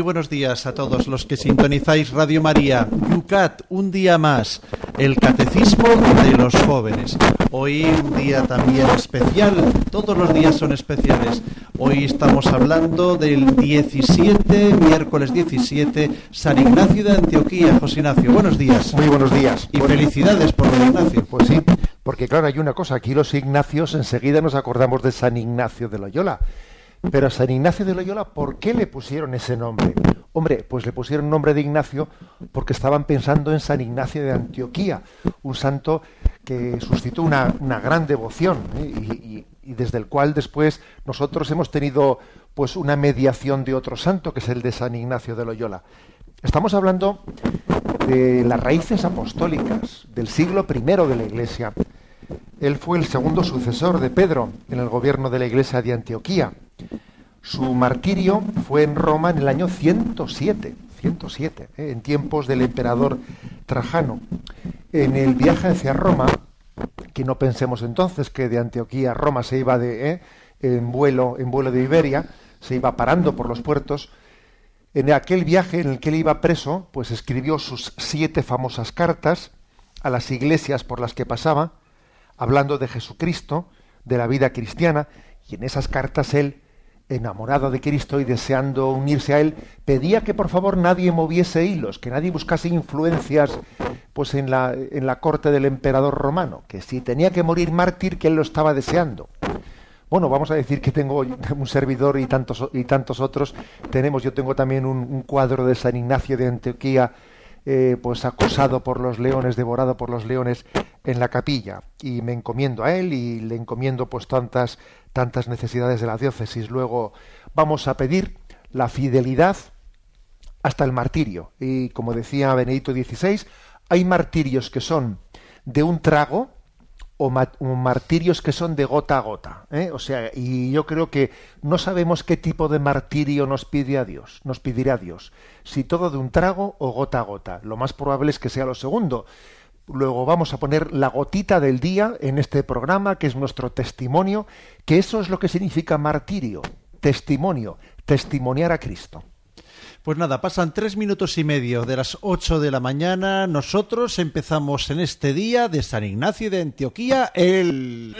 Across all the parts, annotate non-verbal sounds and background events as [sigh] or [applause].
Muy buenos días a todos los que sintonizáis Radio María. Yucat, un día más, el catecismo de los jóvenes. Hoy un día también especial, todos los días son especiales. Hoy estamos hablando del 17, miércoles 17, San Ignacio de Antioquía. José Ignacio, buenos días. Muy buenos días. Y felicidades por don Ignacio. Pues sí, porque claro, hay una cosa, aquí los Ignacios enseguida nos acordamos de San Ignacio de Loyola pero a San Ignacio de Loyola, ¿por qué le pusieron ese nombre? Hombre, pues le pusieron nombre de Ignacio porque estaban pensando en San Ignacio de Antioquía, un santo que suscitó una, gran devoción ¿eh? y, desde el cual después nosotros hemos tenido pues una mediación de otro santo que es el de San Ignacio de Loyola. Estamos hablando de las raíces apostólicas del siglo I de la Iglesia. Él fue el segundo sucesor de Pedro en el gobierno de la Iglesia de Antioquía su martirio fue en Roma en el año 107, 107 ¿eh? en tiempos del emperador Trajano. En el viaje hacia Roma, que no pensemos entonces que de Antioquía a Roma se iba de, ¿eh? en, vuelo, en vuelo de Iberia, se iba parando por los puertos, en aquel viaje en el que él iba preso, pues escribió sus siete famosas cartas a las iglesias por las que pasaba, hablando de Jesucristo, de la vida cristiana, y en esas cartas él enamorado de Cristo y deseando unirse a Él, pedía que por favor nadie moviese hilos, que nadie buscase influencias pues en la, en la corte del emperador romano, que si tenía que morir mártir, que él lo estaba deseando. Bueno, vamos a decir que tengo un servidor y tantos, y tantos otros. Tenemos, yo tengo también un, cuadro de San Ignacio de Antioquía, eh, pues acosado por los leones, devorado por los leones en la capilla. Y me encomiendo a él y le encomiendo pues tantas tantas necesidades de la diócesis. Luego vamos a pedir la fidelidad hasta el martirio. Y como decía Benedicto XVI, hay martirios que son de un trago o, martirios que son de gota a gota. ¿eh? O sea, y yo creo que no sabemos qué tipo de martirio nos pide a Dios, nos pedirá Dios. Si todo de un trago o gota a gota. Lo más probable es que sea lo segundo Luego vamos a poner la gotita del día en este programa, que es nuestro testimonio, que eso es lo que significa martirio, testimonio, testimoniar a Cristo. Pues nada, pasan tres minutos y medio de las ocho de la mañana. Nosotros empezamos en este día de San Ignacio de Antioquía el...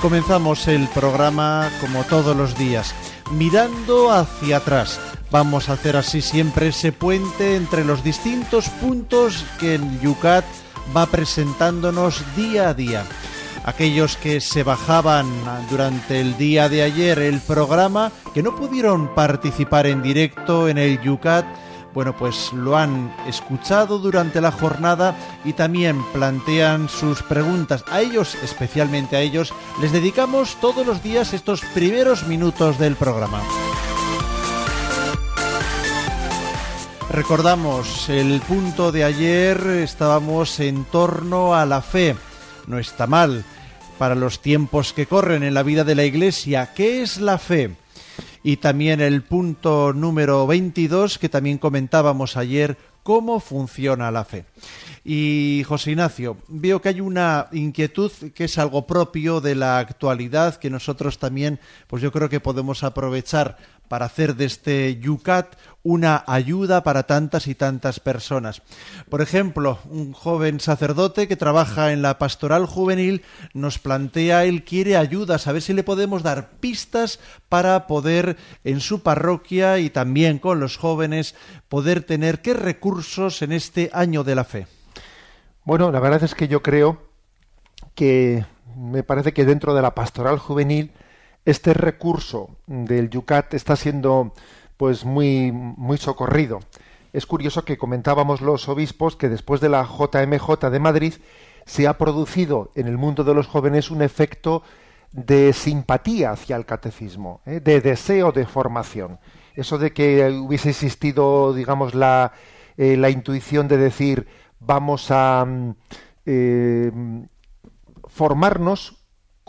comenzamos el programa como todos los días, mirando hacia atrás. Vamos a hacer así siempre ese puente entre los distintos puntos que el Yucat va presentándonos día a día. Aquellos que se bajaban durante el día de ayer el programa, que no pudieron participar en directo en el Yucat, bueno, pues lo han escuchado durante la jornada y también plantean sus preguntas. A ellos, especialmente a ellos, les dedicamos todos los días estos primeros minutos del programa. Recordamos, el punto de ayer estábamos en torno a la fe. No está mal para los tiempos que corren en la vida de la Iglesia. ¿Qué es la fe? Y también el punto número 22 que también comentábamos ayer, cómo funciona la fe. Y José Ignacio, veo que hay una inquietud que es algo propio de la actualidad que nosotros también, pues yo creo que podemos aprovechar para hacer de este Yucat una ayuda para tantas y tantas personas. Por ejemplo, un joven sacerdote que trabaja en la pastoral juvenil nos plantea, él quiere ayudas, a ver si le podemos dar pistas para poder en su parroquia y también con los jóvenes poder tener qué recursos en este año de la fe. Bueno, la verdad es que yo creo que me parece que dentro de la pastoral juvenil este recurso del Yucat está siendo pues muy muy socorrido. Es curioso que comentábamos los obispos que después de la JMJ de Madrid se ha producido en el mundo de los jóvenes un efecto de simpatía hacia el catecismo, ¿eh? de deseo de formación. Eso de que hubiese existido, digamos, la, eh, la intuición de decir vamos a mm, eh, formarnos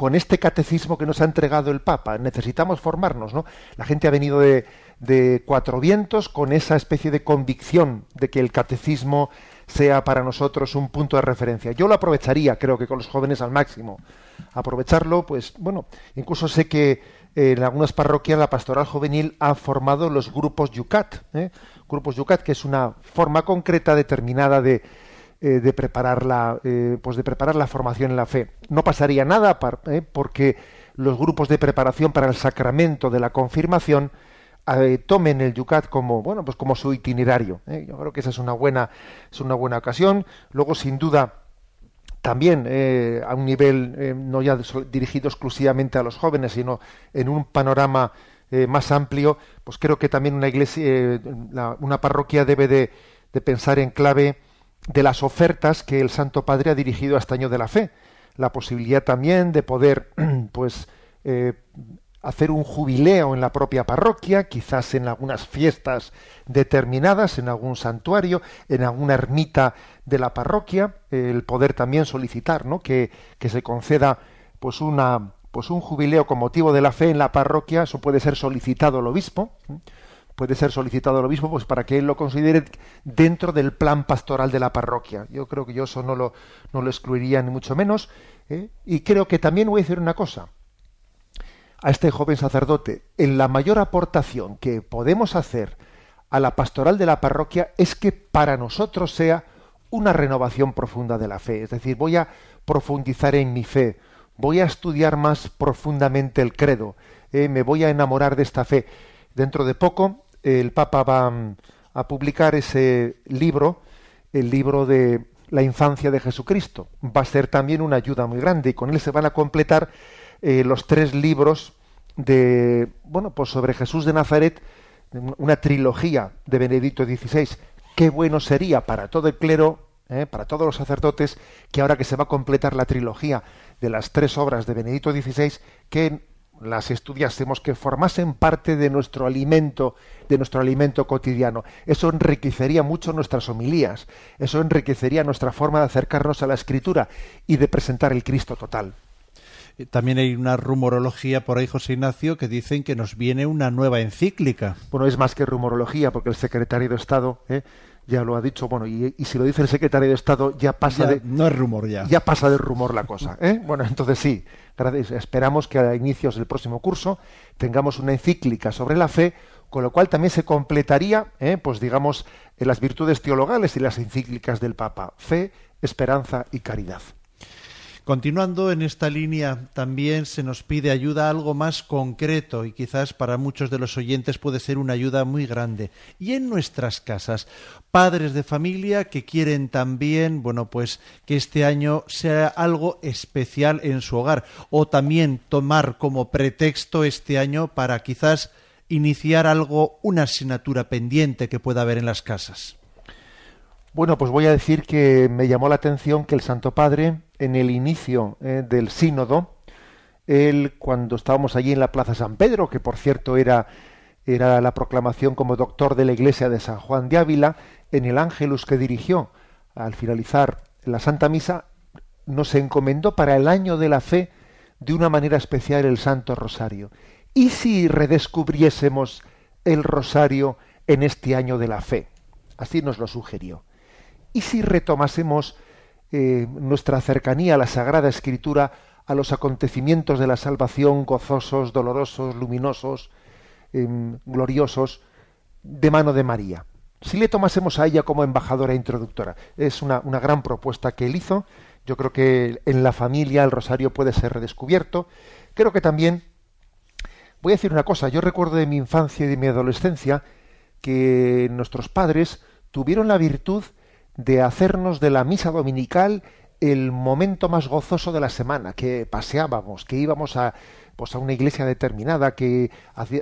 con este catecismo que nos ha entregado el Papa. Necesitamos formarnos, ¿no? La gente ha venido de, cuatro vientos con esa especie de convicción de que el catecismo sea para nosotros un punto de referencia. Yo lo aprovecharía, creo que con los jóvenes al máximo. Aprovecharlo, pues bueno, incluso sé que eh, en algunas parroquias la pastoral juvenil ha formado los grupos Yucat, ¿eh? grupos Yucat, que es una forma concreta determinada de, eh, de preparar la eh, pues de preparar la formación en la fe. No pasaría nada eh, porque los grupos de preparación para el sacramento de la confirmación tomen el yucat como bueno pues como su itinerario yo creo que esa es una buena es una buena ocasión. Luego sin duda también a un nivel no ya dirigido exclusivamente a los jóvenes sino en un panorama más amplio pues creo que también una iglesia una parroquia debe de, de pensar en clave de las ofertas que el Santo Padre ha dirigido a este año de la fe. La posibilidad también de poder, [clears throat] pues, eh, hacer un jubileo en la propia parroquia, quizás en algunas fiestas determinadas, en algún santuario, en alguna ermita de la parroquia, el poder también solicitar, ¿no? Que, que se conceda, pues, una, pues, un jubileo con motivo de la fe en la parroquia, eso puede ser solicitado al obispo puede ser solicitado al obispo pues para que él lo considere dentro del plan pastoral de la parroquia. Yo creo que yo eso no lo, no lo excluiría ni mucho menos. ¿eh? Y creo que también voy a decir una cosa a este joven sacerdote. En la mayor aportación que podemos hacer a la pastoral de la parroquia es que para nosotros sea una renovación profunda de la fe. Es decir, voy a profundizar en mi fe, voy a estudiar más profundamente el credo, ¿eh? me voy a enamorar de esta fe. Dentro de poco el Papa va mm, a publicar ese libro, el libro de la infancia de Jesucristo. Va a ser también una ayuda muy grande y con él se van a completar eh, los tres libros de, bueno, pues sobre Jesús de Nazaret, una trilogía de Benedicto XVI. Qué bueno sería para todo el clero, eh, para todos los sacerdotes, que ahora que se va a completar la trilogía de las tres obras de Benedicto XVI, que las estudiásemos, que formasen parte de nuestro alimento, de nuestro alimento cotidiano. Eso enriquecería mucho nuestras homilías, eso enriquecería nuestra forma de acercarnos a la escritura y de presentar el Cristo total. Eh, también hay una rumorología por ahí, José Ignacio, que dicen que nos viene una nueva encíclica. Bueno, es más que rumorología, porque el secretario de Estado ¿eh? Ya lo ha dicho, bueno, y, si lo dice el secretario de Estado, ya pasa de... No es rumor ya. Ya pasa de rumor la cosa. ¿eh? Bueno, entonces sí, esperamos que a inicios del próximo curso tengamos una encíclica sobre la fe, con lo cual también se completaría, ¿eh? pues digamos, en las virtudes teologales y las encíclicas del Papa, fe, esperanza y caridad. Continuando en esta línea, también se nos pide ayuda algo más concreto y quizás para muchos de los oyentes puede ser una ayuda muy grande. Y en nuestras casas, padres de familia que quieren también, bueno, pues que este año sea algo especial en su hogar o también tomar como pretexto este año para quizás iniciar algo, una asignatura pendiente que pueda haber en las casas. Bueno, pues voy a decir que me llamó la atención que el Santo Padre, en el inicio eh, del sínodo, él, cuando estábamos allí en la Plaza San Pedro, que por cierto era, era la proclamación como doctor de la Iglesia de San Juan de Ávila, en el Ángelus que dirigió al finalizar la Santa Misa, nos encomendó para el año de la fe de una manera especial el Santo Rosario. ¿Y si redescubriésemos el Rosario en este año de la fe? Así nos lo sugirió. ¿Y si retomásemos eh, nuestra cercanía a la Sagrada Escritura, a los acontecimientos de la salvación, gozosos, dolorosos, luminosos, em, gloriosos de mano de María. Si le tomásemos a ella como embajadora introductora, es una, una gran propuesta que él hizo. Yo creo que en la familia el rosario puede ser redescubierto. Creo que también, voy a decir una cosa, yo recuerdo de mi infancia y de mi adolescencia que nuestros padres tuvieron la virtud de hacernos de la misa dominical el momento más gozoso de la semana, que paseábamos, que íbamos a, pues a una iglesia determinada, que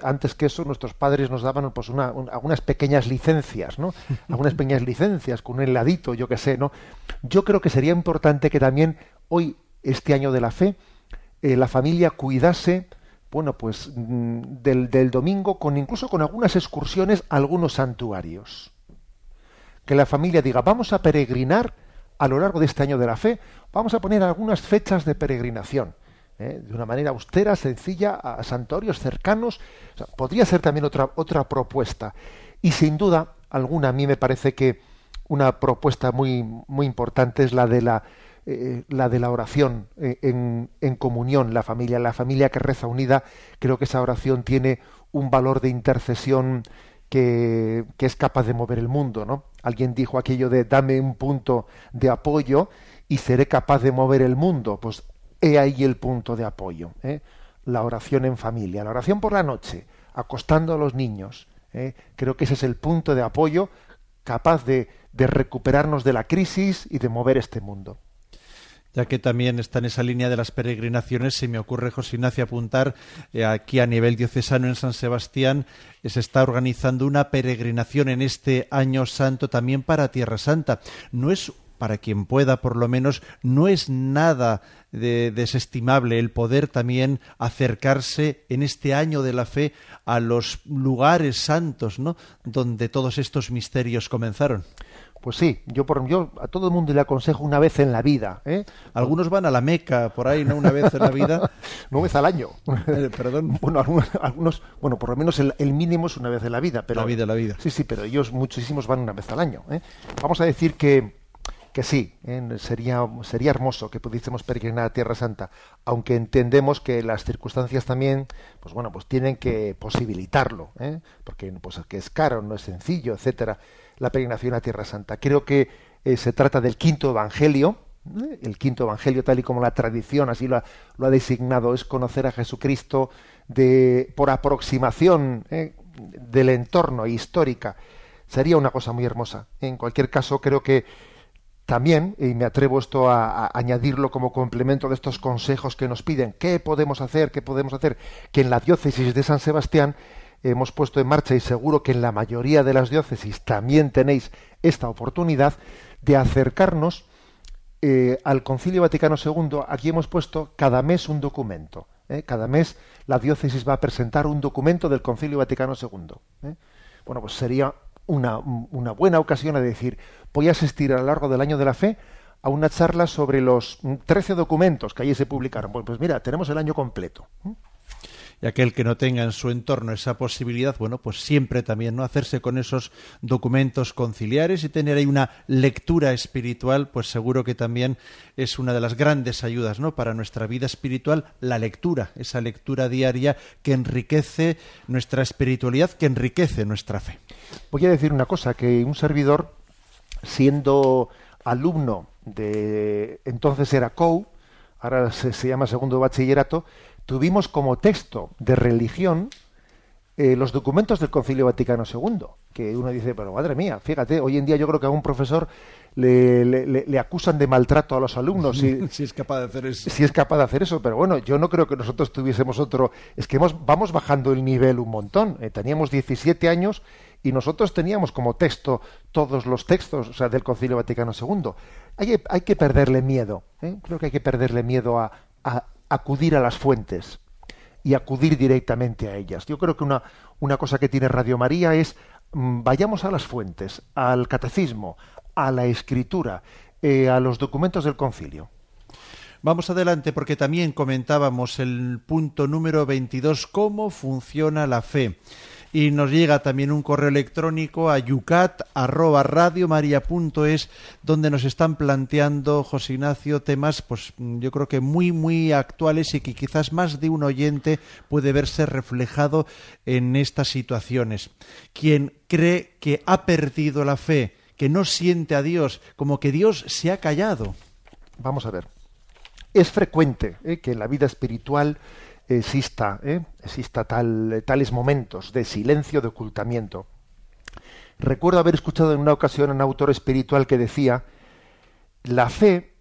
antes que eso nuestros padres nos daban pues una, algunas pequeñas licencias, ¿no? [laughs] Algunas pequeñas licencias con un heladito, yo qué sé, ¿no? Yo creo que sería importante que también hoy, este año de la fe, eh, la familia cuidase, bueno, pues mm, del, del domingo, con incluso con algunas excursiones a algunos santuarios. Que la familia diga, vamos a peregrinar a lo largo de este año de la fe, vamos a poner algunas fechas de peregrinación. ¿eh? de una manera austera, sencilla, a santuarios cercanos. podría ser también otra, otra propuesta. Y sin duda alguna, a mí me parece que una propuesta muy, muy importante es la de la, eh, la de la oración eh, en, en, comunión, la familia, la familia que reza unida. Creo que esa oración tiene un valor de intercesión que, que, es capaz de mover el mundo, ¿no? Alguien dijo aquello de dame un punto de apoyo y seré capaz de mover el mundo. Pues he ahí el punto de apoyo. ¿eh? La oración en familia, la oración por la noche, acostando a los niños. ¿eh? Creo que ese es el punto de apoyo capaz de, de recuperarnos de la crisis y de mover este mundo. Ya que también está en esa línea de las peregrinaciones, se me ocurre, José Ignacio, apuntar eh, aquí a nivel diocesano en San Sebastián, eh, se está organizando una peregrinación en este año santo también para Tierra Santa. No es para quien pueda, por lo menos, no es nada de desestimable el poder también acercarse en este año de la fe a los lugares santos, ¿no? Donde todos estos misterios comenzaron. Pues sí, yo por yo a todo el mundo le aconsejo una vez en la vida. ¿eh? Algunos van a la Meca por ahí, ¿no? Una vez en la vida. [laughs] una vez al año. Eh, perdón. [laughs] Bueno, algunos, bueno, por lo menos el, mínimo es una vez en la vida. Pero, la vida, la vida. Sí, sí, pero ellos muchísimos van una vez al año. ¿eh? Vamos a decir que que sí, ¿eh? sería, sería hermoso que pudiésemos peregrinar a Tierra Santa, aunque entendemos que las circunstancias también, pues bueno, pues tienen que posibilitarlo, ¿eh? porque pues, que es caro, no es sencillo, etcétera, la peregrinación a Tierra Santa. Creo que eh, se trata del quinto evangelio, el quinto evangelio tal y como la tradición así lo ha, designado, es conocer a Jesucristo de, por aproximación del entorno histórica. Sería una cosa muy hermosa. En cualquier caso, creo que también, y me atrevo esto a, añadirlo como complemento de estos consejos que nos piden, ¿qué podemos hacer? ¿Qué podemos hacer? Que en la diócesis de San Sebastián hemos puesto en marcha y seguro que en la mayoría de las diócesis también tenéis esta oportunidad de acercarnos eh, al Concilio Vaticano II. Aquí hemos puesto cada mes un documento. ¿eh? Cada mes la diócesis va a presentar un documento del Concilio Vaticano II. ¿eh? Bueno, pues sería una, una buena ocasión a decir, voy a asistir a lo largo del año de la fe a una charla sobre los 13 documentos que allí se publicaron. Pues, pues mira, tenemos el año completo y aquel que no tenga en su entorno esa posibilidad, bueno, pues siempre también no hacerse con esos documentos conciliares y tener ahí una lectura espiritual, pues seguro que también es una de las grandes ayudas, ¿no? Para nuestra vida espiritual, la lectura, esa lectura diaria que enriquece nuestra espiritualidad, que enriquece nuestra fe. Voy a decir una cosa, que un servidor, siendo alumno de entonces era COU, ahora se, se llama segundo bachillerato, tuvimos como texto de religión eh, los documentos del Concilio Vaticano II, que uno dice, pero madre mía, fíjate, hoy en día yo creo que a un profesor le, le, acusan de maltrato a los alumnos. Si, [laughs] si, es capaz de hacer eso. Si es capaz de hacer eso, pero bueno, yo no creo que nosotros tuviésemos otro... Es que hemos, vamos bajando el nivel un montón. Eh, teníamos 17 años y nosotros teníamos como texto todos los textos o sea, del Concilio Vaticano II. Hay, hay que perderle miedo. ¿eh? Creo que hay que perderle miedo a, acudir a las fuentes y acudir directamente a ellas. Yo creo que una, una cosa que tiene Radio María es mm, vayamos a las fuentes, al catecismo, a la escritura, eh, a los documentos del concilio. Vamos adelante porque también comentábamos el punto número 22, cómo funciona la fe. Y nos llega también un correo electrónico a yucat@radiomaria.es donde nos están planteando José Ignacio temas pues yo creo que muy muy actuales y que quizás más de un oyente puede verse reflejado en estas situaciones. Quien cree que ha perdido la fe, que no siente a Dios, como que Dios se ha callado. Vamos a ver. Es frecuente ¿eh? que en la vida espiritual exista, ¿eh? exista tal, tales momentos de silencio, de ocultamiento. Recuerdo haber escuchado en una ocasión a un autor espiritual que decía, la fe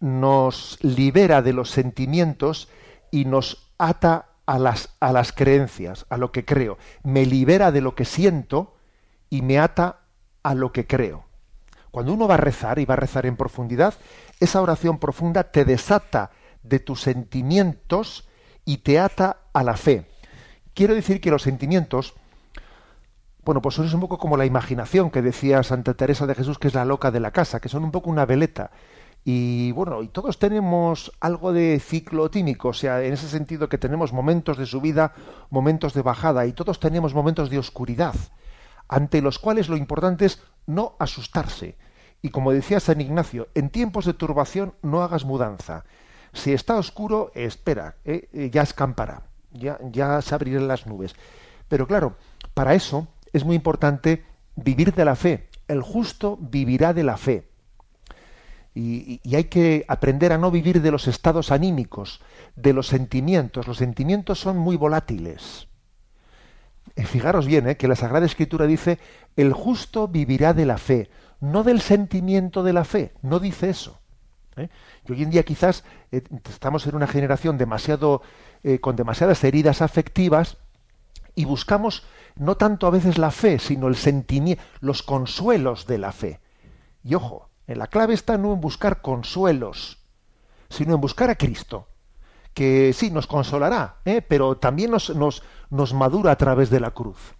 nos libera de los sentimientos y nos ata a las, a las creencias, a lo que creo. Me libera de lo que siento y me ata a lo que creo. Cuando uno va a rezar y va a rezar en profundidad, esa oración profunda te desata de tus sentimientos y te ata a la fe. Quiero decir que los sentimientos, bueno, pues son un poco como la imaginación que decía Santa Teresa de Jesús, que es la loca de la casa, que son un poco una veleta. Y bueno, y todos tenemos algo de ciclo tímico, o sea, en ese sentido que tenemos momentos de subida, momentos de bajada, y todos tenemos momentos de oscuridad, ante los cuales lo importante es no asustarse. Y como decía San Ignacio, en tiempos de turbación no hagas mudanza. Si está oscuro, espera, ¿eh? Eh, ya escampará, ya, ya se abrirán las nubes. Pero claro, para eso es muy importante vivir de la fe. El justo vivirá de la fe. Y, hay que aprender a no vivir de los estados anímicos, de los sentimientos. Los sentimientos son muy volátiles. Eh, fijaros bien que la Sagrada Escritura dice, el justo vivirá de la fe, no del sentimiento de la fe, no dice eso. ¿Eh? Y hoy en día quizás eh, estamos en una generación demasiado eh, con demasiadas heridas afectivas y buscamos no tanto a veces la fe, sino el sentimiento, los consuelos de la fe. Y ojo, la clave está no en buscar consuelos, sino en buscar a Cristo, que sí nos consolará, pero también nos, nos, nos madura a través de la cruz.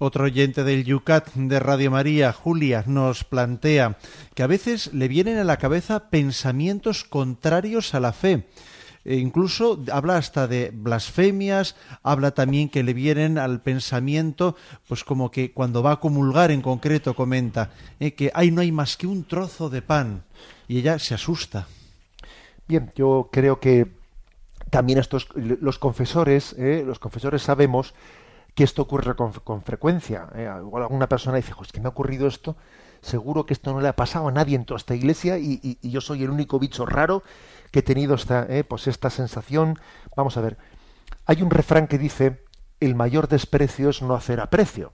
Otro oyente del Yucat de Radio María, Julia, nos plantea que a veces le vienen a la cabeza pensamientos contrarios a la fe. E incluso habla hasta de blasfemias, habla también que le vienen al pensamiento, pues como que cuando va a comulgar en concreto comenta eh, que ahí no hay más que un trozo de pan y ella se asusta. Bien, yo creo que también estos los confesores, eh, los confesores sabemos que esto ocurre con, frecuencia. ¿eh? Igual alguna persona dice, es que me ha ocurrido esto, seguro que esto no le ha pasado a nadie en toda esta iglesia y, yo soy el único bicho raro que he tenido esta, ¿eh? pues esta sensación. Vamos a ver, hay un refrán que dice, el mayor desprecio es no hacer aprecio.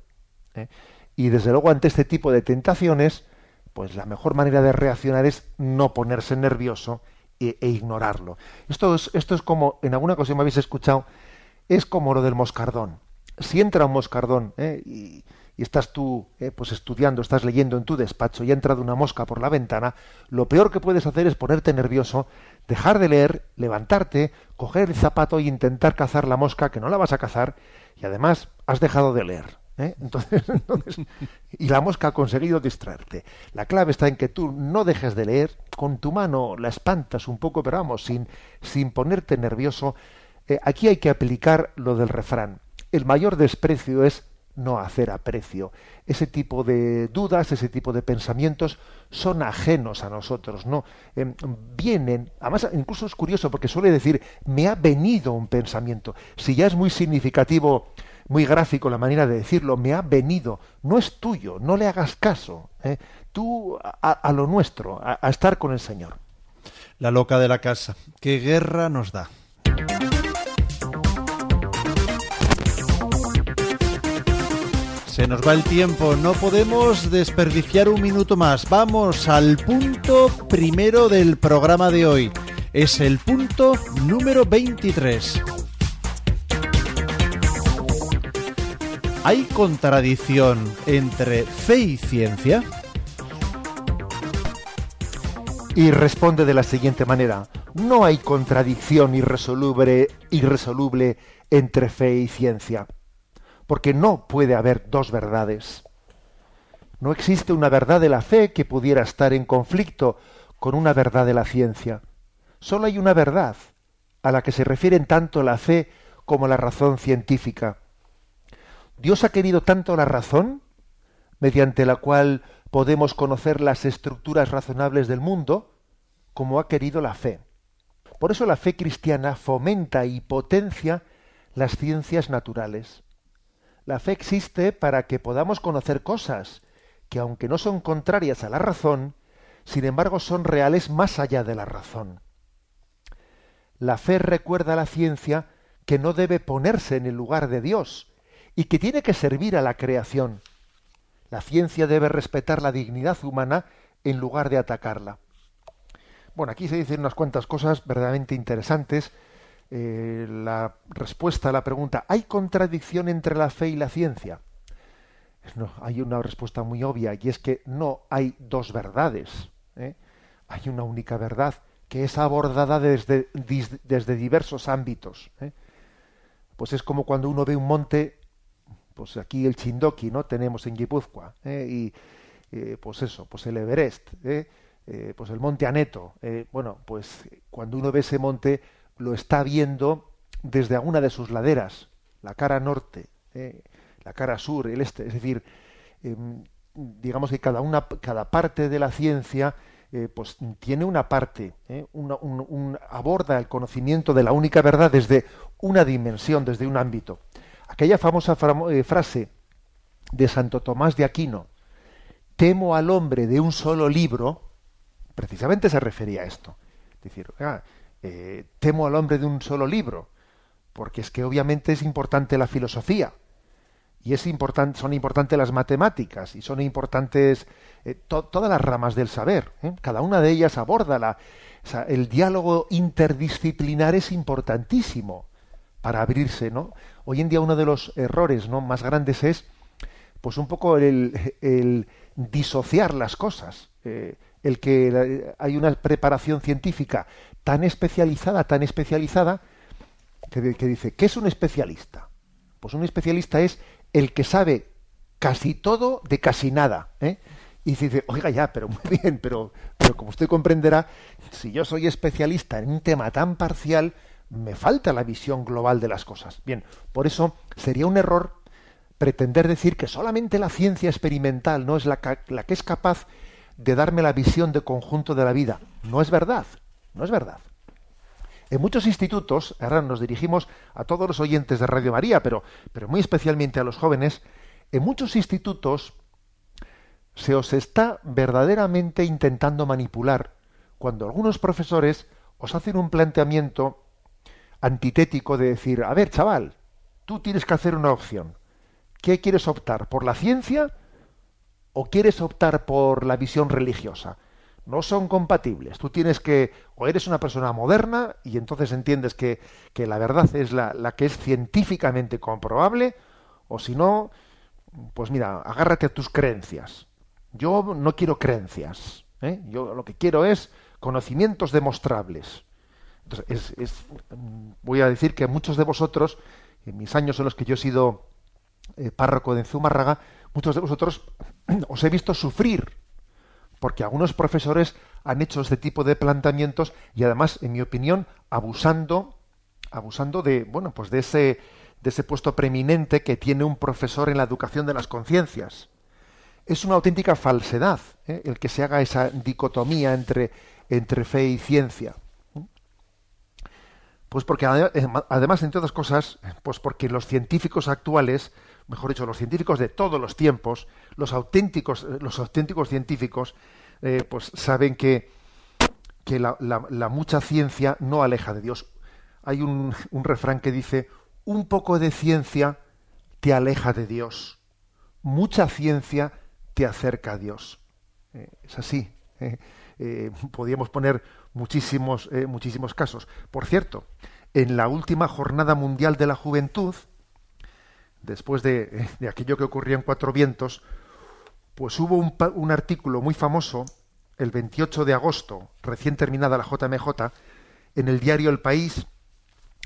¿eh? Y desde luego ante este tipo de tentaciones, pues la mejor manera de reaccionar es no ponerse nervioso e, e ignorarlo. Esto es, esto es como, en alguna ocasión me habéis escuchado, es como lo del moscardón si entra un moscardón ¿eh? y, estás tú ¿eh? pues estudiando, estás leyendo en tu despacho y ha entrado una mosca por la ventana, lo peor que puedes hacer es ponerte nervioso, dejar de leer, levantarte, coger el zapato e intentar cazar la mosca, que no la vas a cazar, y además has dejado de leer. ¿eh? [laughs] Entonces, y la mosca ha conseguido distraerte. La clave está en que tú no dejes de leer, con tu mano la espantas un poco, pero vamos, sin, sin ponerte nervioso. aquí hay que aplicar lo del refrán el mayor desprecio es no hacer aprecio. Ese tipo de dudas, ese tipo de pensamientos son ajenos a nosotros, no em, vienen. Además, incluso es curioso porque suele decir me ha venido un pensamiento. Si ya es muy significativo, muy gráfico la manera de decirlo, me ha venido, no es tuyo, no le hagas caso. ¿eh? Tú a, lo nuestro, a estar con el Señor. La loca de la casa. ¿Qué guerra nos da? Se nos va el tiempo, no podemos desperdiciar un minuto más. Vamos al punto primero del programa de hoy. Es el punto número 23. ¿Hay contradicción entre fe y ciencia? Y responde de la siguiente manera. No hay contradicción irresoluble, entre fe y ciencia porque no puede haber dos verdades. No existe una verdad de la fe que pudiera estar en conflicto con una verdad de la ciencia. Solo hay una verdad a la que se refieren tanto la fe como la razón científica. Dios ha querido tanto la razón, mediante la cual podemos conocer las estructuras razonables del mundo, como ha querido la fe. Por eso la fe cristiana fomenta y potencia las ciencias naturales. La fe existe para que podamos conocer cosas que, aunque no son contrarias a la razón, sin embargo son reales más allá de la razón. La fe recuerda a la ciencia que no debe ponerse en el lugar de Dios y que tiene que servir a la creación. La ciencia debe respetar la dignidad humana en lugar de atacarla. Bueno, aquí se dicen unas cuantas cosas verdaderamente interesantes. Eh, la respuesta a la pregunta, ¿hay contradicción entre la fe y la ciencia? No, hay una respuesta muy obvia y es que no hay dos verdades. ¿eh? Hay una única verdad que es abordada desde, desde diversos ámbitos. ¿eh? Pues es como cuando uno ve un monte, pues aquí el Chindoki, ¿no? Tenemos en Guipúzcoa, y pues eso, pues el Everest, pues el monte Aneto. bueno, pues cuando uno ve ese monte, lo está viendo desde alguna de sus laderas, la cara norte, la cara sur, el este, es decir, em, digamos que cada una, cada parte de la ciencia eh, pues tiene una parte, ¿eh? aborda el conocimiento de la única verdad desde una dimensión, desde un ámbito. Aquella famosa eh, frase de Santo Tomás de Aquino, temo al hombre de un solo libro, precisamente se refería a esto. Es decir, ah, temo al hombre de un solo libro, porque es que obviamente es importante la filosofía, y es importante, son importantes las matemáticas y son importantes eh, todas las ramas del saber. ¿eh? Cada una de ellas aborda la, el diálogo interdisciplinar es importantísimo para abrirse, ¿no? Hoy en día uno de los errores ¿no? más grandes es, pues un poco el, disociar las cosas, eh, el que hay una preparación científica tan especializada, tan especializada, que, dice, ¿qué es un especialista? Pues un especialista es el que sabe casi todo de casi nada. ¿eh? Y dice, oiga ya, pero muy bien, pero, pero como usted comprenderá, si yo soy especialista en un tema tan parcial, me falta la visión global de las cosas. Bien, por eso sería un error pretender decir que solamente la ciencia experimental no es la, la que es capaz de darme la visión de conjunto de la vida. No es verdad, no es verdad. En muchos institutos, ahora nos dirigimos a todos los oyentes de Radio María, pero, pero muy especialmente a los jóvenes, en muchos institutos se os está verdaderamente intentando manipular cuando algunos profesores os hacen un planteamiento antitético de decir, a ver, chaval, tú tienes que hacer una opción. ¿Qué quieres optar? ¿Por la ciencia o quieres optar por la visión religiosa? No son compatibles. Tú tienes que, o eres una persona moderna y entonces entiendes que, que la verdad es la, la, que es científicamente comprobable, o si no, pues mira, agárrate a tus creencias. Yo no quiero creencias, ¿eh? yo lo que quiero es conocimientos demostrables. Entonces, es, voy a decir que muchos de vosotros, en mis años en los que yo he sido eh, párroco de Zumárraga, muchos de vosotros [clears throat] os he visto sufrir porque algunos profesores han hecho este tipo de planteamientos y además, en mi opinión, abusando, abusando de, bueno, pues de ese, de ese puesto preeminente que tiene un profesor en la educación de las conciencias. Es una auténtica falsedad ¿eh? el que se haga esa dicotomía entre, entre fe y ciencia. Pues porque además, entre otras cosas, pues porque los científicos actuales, mejor dicho, los científicos de todos los tiempos, los auténticos, los auténticos científicos, eh, pues saben que, que la, mucha ciencia no aleja de Dios. Hay un, refrán que dice, un poco de ciencia te aleja de Dios, mucha ciencia te acerca a Dios. Eh, es así. Eh, podríamos poner muchísimos, muchísimos casos. Por cierto, en la última jornada mundial de la juventud, después [laughs] de, aquello que ocurrió en Cuatro Vientos, pues hubo un, artículo muy famoso el 28 de agosto, recién terminada la JMJ, en el diario El País,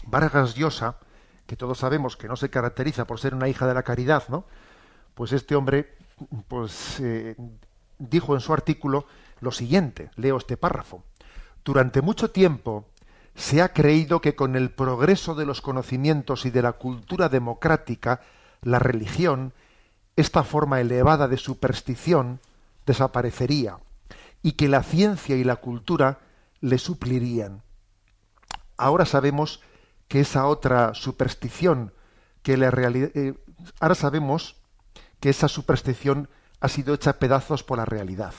Vargas Llosa, que todos sabemos que no se caracteriza por ser una hija de la caridad, ¿no? Pues este hombre, pues eh, dijo en su artículo lo siguiente, leo este párrafo. Durante mucho tiempo se ha creído que con el progreso de los conocimientos y de la cultura democrática la religión, esta forma elevada de superstición, desaparecería y que la ciencia y la cultura le suplirían. Ahora sabemos que esa otra superstición que la realidad eh, ahora sabemos que esa superstición ha sido hecha pedazos por la realidad.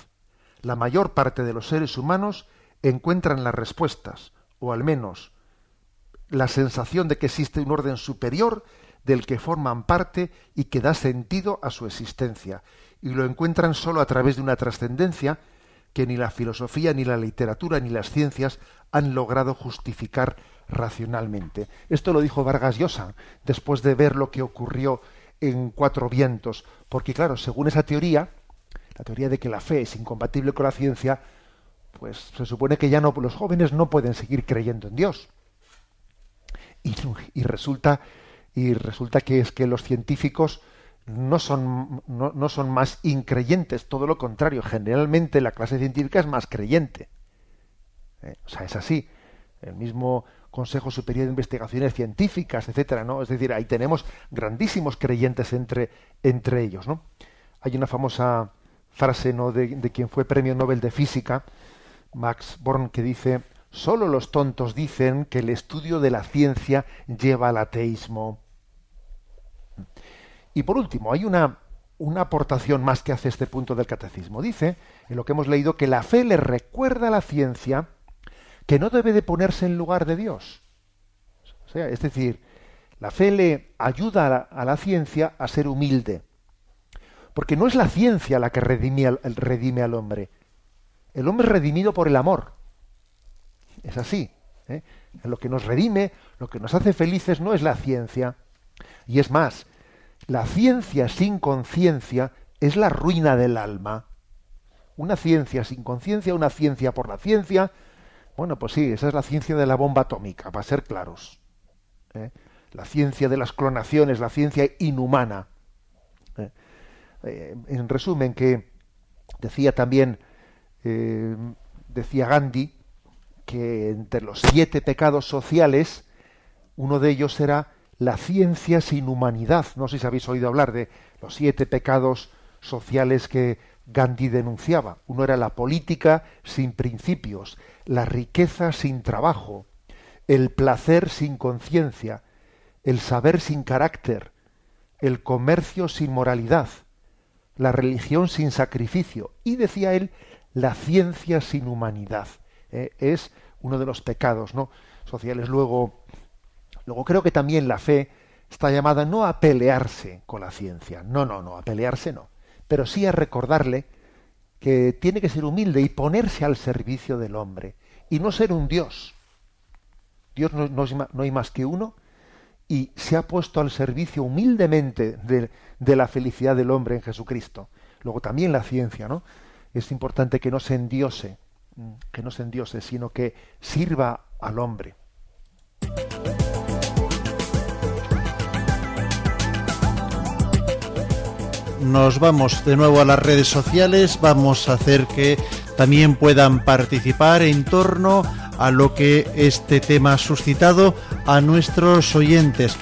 La mayor parte de los seres humanos encuentran las respuestas, o al menos la sensación de que existe un orden superior del que forman parte y que da sentido a su existencia, y lo encuentran sólo a través de una trascendencia que ni la filosofía, ni la literatura, ni las ciencias han logrado justificar racionalmente. Esto lo dijo Vargas Llosa después de ver lo que ocurrió en Cuatro Vientos, porque claro, según esa teoría, la teoría de que la fe es incompatible con la ciencia, pues se supone que ya no los jóvenes no pueden seguir creyendo en Dios. Y, resulta y resulta que es que los científicos no son, no, son más increyentes, todo lo contrario, generalmente la clase científica es más creyente. Eh, o sea, es así. El mismo Consejo Superior de Investigaciones Científicas, etcétera, ¿no? Es decir, ahí tenemos grandísimos creyentes entre, entre ellos, ¿no? Hay una famosa frase, ¿no? De, de quien fue Premio Nobel de Física, Max Born, que dice: Solo los tontos dicen que el estudio de la ciencia lleva al ateísmo. Y por último, hay una, una aportación más que hace este punto del catecismo. Dice, en lo que hemos leído, que la fe le recuerda a la ciencia que no debe de ponerse en lugar de Dios. O sea, es decir, la fe le ayuda a la, a la ciencia a ser humilde. Porque no es la ciencia la que redime al, redime al hombre. El hombre es redimido por el amor. Es así. ¿eh? Lo que nos redime, lo que nos hace felices no es la ciencia. Y es más, la ciencia sin conciencia es la ruina del alma. Una ciencia sin conciencia, una ciencia por la ciencia. Bueno, pues sí, esa es la ciencia de la bomba atómica, para ser claros. ¿eh? La ciencia de las clonaciones, la ciencia inhumana. ¿eh? Eh, en resumen, que decía también, decía Gandhi, que entre los siete pecados sociales, uno de ellos era la ciencia sin humanidad. No sé si habéis oído hablar de los siete pecados sociales que Gandhi denunciaba. Uno era la política sin principios, la riqueza sin trabajo, el placer sin conciencia, el saber sin carácter, el comercio sin moralidad, la religión sin sacrificio y, decía él, la ciencia sin humanidad. Eh, es uno de los pecados ¿no? sociales. Luego, Luego creo que también la fe está llamada no a pelearse con la ciencia, no, no, no, a pelearse no, pero sí a recordarle que tiene que ser humilde y ponerse al servicio del hombre y no ser un Dios. Dios no, no, hay más que uno y se ha puesto al servicio humildemente de, de, la felicidad del hombre en Jesucristo. Luego también la ciencia, ¿no? Es importante que no se endiose, que no se endiose, sino que sirva al hombre. nos vamos de nuevo a las redes sociales, vamos a hacer que también puedan participar en torno a lo que este tema ha suscitado a nuestros oyentes.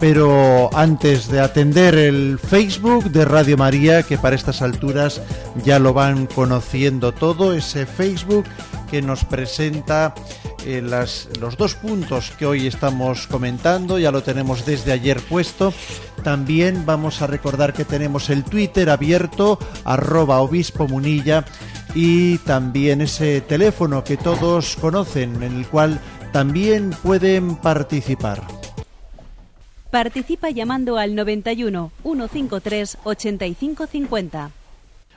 Pero antes de atender el Facebook de Radio María, que para estas alturas ya lo van conociendo todo, ese Facebook que nos presenta eh, los dos puntos que hoy estamos comentando, ya lo tenemos desde ayer puesto. También vamos a recordar que tenemos el Twitter abierto, arroba obispo munilla, y también ese teléfono que todos conocen, en el cual también pueden participar. Participa llamando al 91 153 8550.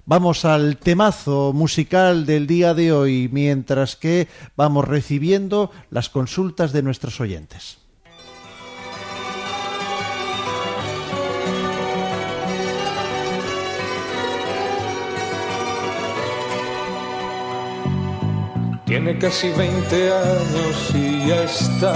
Vamos al temazo musical del día de hoy, mientras que vamos recibiendo las consultas de nuestros oyentes. Tiene casi 20 años y ya está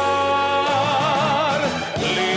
Leave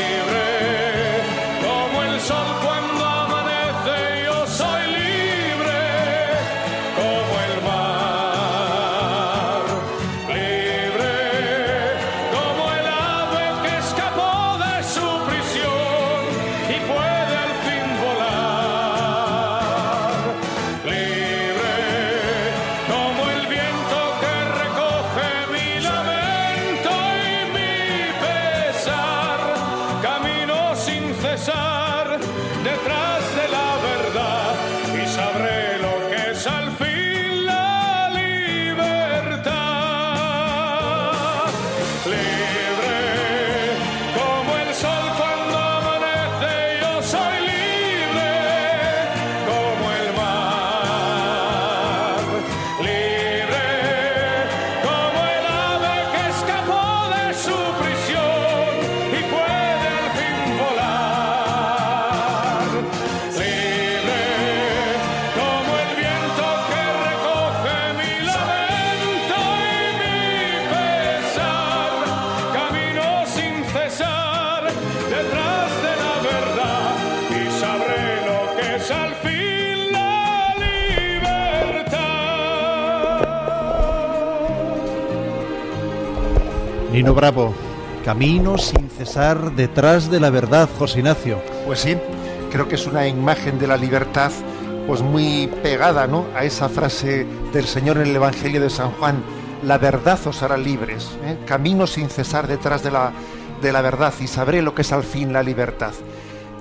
Nino Bravo, camino sin cesar detrás de la verdad, José Ignacio. Pues sí, creo que es una imagen de la libertad pues muy pegada ¿no? a esa frase del Señor en el Evangelio de San Juan, la verdad os hará libres, ¿eh? camino sin cesar detrás de la, de la verdad y sabré lo que es al fin la libertad.